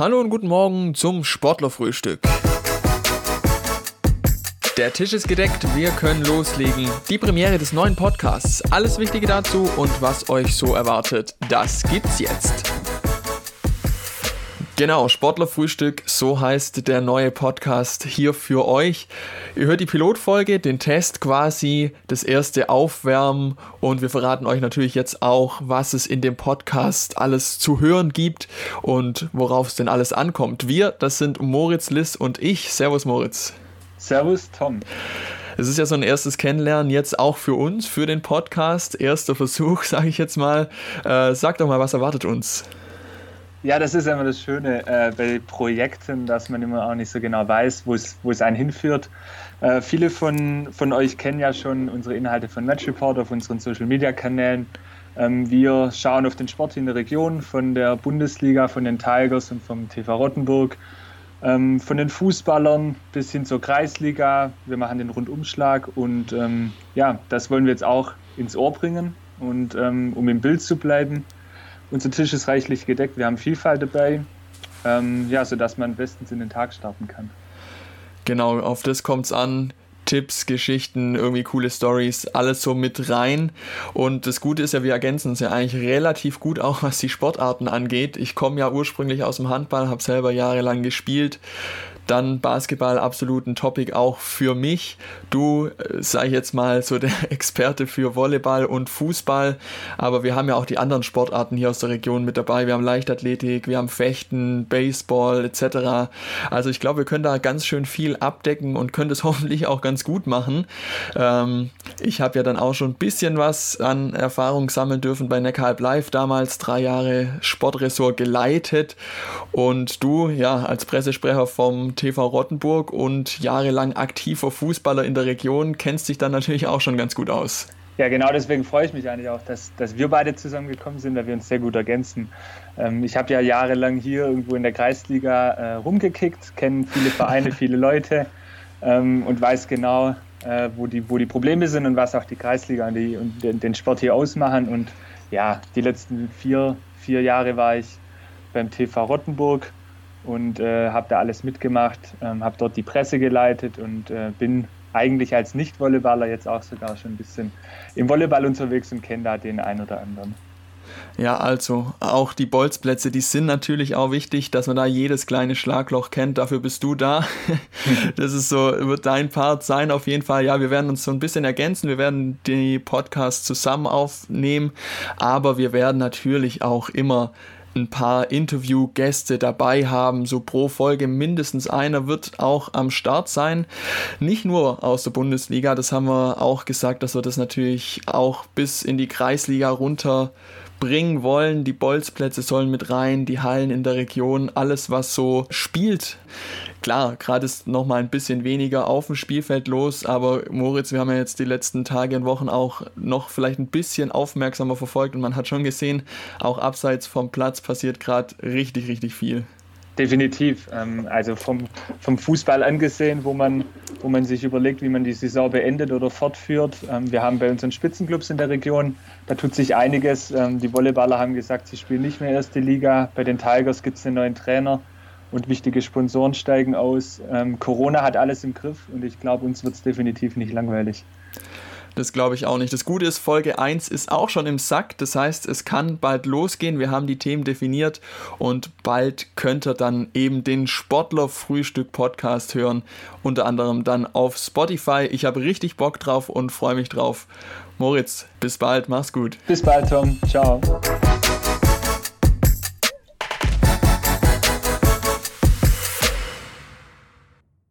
Hallo und guten Morgen zum Sportlerfrühstück. Der Tisch ist gedeckt, wir können loslegen. Die Premiere des neuen Podcasts. Alles Wichtige dazu und was euch so erwartet, das gibt's jetzt. Genau, Sportlerfrühstück, so heißt der neue Podcast hier für euch. Ihr hört die Pilotfolge, den Test quasi, das erste Aufwärmen und wir verraten euch natürlich jetzt auch, was es in dem Podcast alles zu hören gibt und worauf es denn alles ankommt. Wir, das sind Moritz, Liss und ich. Servus Moritz. Servus Tom. Es ist ja so ein erstes Kennenlernen jetzt auch für uns, für den Podcast. Erster Versuch, sage ich jetzt mal. Äh, sag doch mal, was erwartet uns? Ja, das ist immer das Schöne äh, bei Projekten, dass man immer auch nicht so genau weiß, wo es einen hinführt. Äh, viele von, von euch kennen ja schon unsere Inhalte von Match Report auf unseren Social Media Kanälen. Ähm, wir schauen auf den Sport in der Region, von der Bundesliga, von den Tigers und vom TV Rottenburg, ähm, von den Fußballern bis hin zur Kreisliga. Wir machen den Rundumschlag und ähm, ja, das wollen wir jetzt auch ins Ohr bringen und ähm, um im Bild zu bleiben. Unser Tisch ist reichlich gedeckt, wir haben Vielfalt dabei, ähm, ja, sodass man bestens in den Tag starten kann. Genau, auf das kommt es an. Tipps, Geschichten, irgendwie coole Stories, alles so mit rein. Und das Gute ist ja, wir ergänzen uns ja eigentlich relativ gut auch, was die Sportarten angeht. Ich komme ja ursprünglich aus dem Handball, habe selber jahrelang gespielt. Dann Basketball absolut ein Topic auch für mich. Du, äh, sag ich jetzt mal, so der Experte für Volleyball und Fußball. Aber wir haben ja auch die anderen Sportarten hier aus der Region mit dabei. Wir haben Leichtathletik, wir haben Fechten, Baseball etc. Also ich glaube, wir können da ganz schön viel abdecken und können das hoffentlich auch ganz gut machen. Ähm, ich habe ja dann auch schon ein bisschen was an Erfahrung sammeln dürfen bei Neckarhalb Live damals, drei Jahre Sportressort geleitet. Und du, ja, als Pressesprecher vom TV Rottenburg und jahrelang aktiver Fußballer in der Region, kennst dich dann natürlich auch schon ganz gut aus. Ja, genau deswegen freue ich mich eigentlich auch, dass, dass wir beide zusammengekommen sind, da wir uns sehr gut ergänzen. Ähm, ich habe ja jahrelang hier irgendwo in der Kreisliga äh, rumgekickt, kenne viele Vereine, viele Leute ähm, und weiß genau, äh, wo, die, wo die Probleme sind und was auch die Kreisliga und, die, und den, den Sport hier ausmachen. Und ja, die letzten vier, vier Jahre war ich beim TV Rottenburg und äh, habe da alles mitgemacht, ähm, habe dort die Presse geleitet und äh, bin eigentlich als Nicht-Volleyballer jetzt auch sogar schon ein bisschen im Volleyball unterwegs und kenne da den einen oder anderen. Ja, also auch die Bolzplätze, die sind natürlich auch wichtig, dass man da jedes kleine Schlagloch kennt. Dafür bist du da. Das ist so, wird dein Part sein auf jeden Fall. Ja, wir werden uns so ein bisschen ergänzen. Wir werden die Podcasts zusammen aufnehmen, aber wir werden natürlich auch immer ein paar Interviewgäste dabei haben. So pro Folge mindestens einer wird auch am Start sein. Nicht nur aus der Bundesliga, das haben wir auch gesagt, dass wir das natürlich auch bis in die Kreisliga runter bringen wollen. Die Bolzplätze sollen mit rein, die Hallen in der Region, alles was so spielt. Klar, gerade ist noch mal ein bisschen weniger auf dem Spielfeld los, aber Moritz, wir haben ja jetzt die letzten Tage und Wochen auch noch vielleicht ein bisschen aufmerksamer verfolgt und man hat schon gesehen, auch abseits vom Platz passiert gerade richtig, richtig viel. Definitiv. Ähm, also vom, vom Fußball angesehen, wo man, wo man sich überlegt, wie man die Saison beendet oder fortführt. Ähm, wir haben bei unseren Spitzenclubs in der Region, da tut sich einiges. Ähm, die Volleyballer haben gesagt, sie spielen nicht mehr erste Liga. Bei den Tigers gibt es einen neuen Trainer und wichtige Sponsoren steigen aus. Corona hat alles im Griff und ich glaube, uns wird es definitiv nicht langweilig. Das glaube ich auch nicht. Das Gute ist, Folge 1 ist auch schon im Sack. Das heißt, es kann bald losgehen. Wir haben die Themen definiert und bald könnt ihr dann eben den Sportler-Frühstück-Podcast hören. Unter anderem dann auf Spotify. Ich habe richtig Bock drauf und freue mich drauf. Moritz, bis bald. Mach's gut. Bis bald, Tom. Ciao.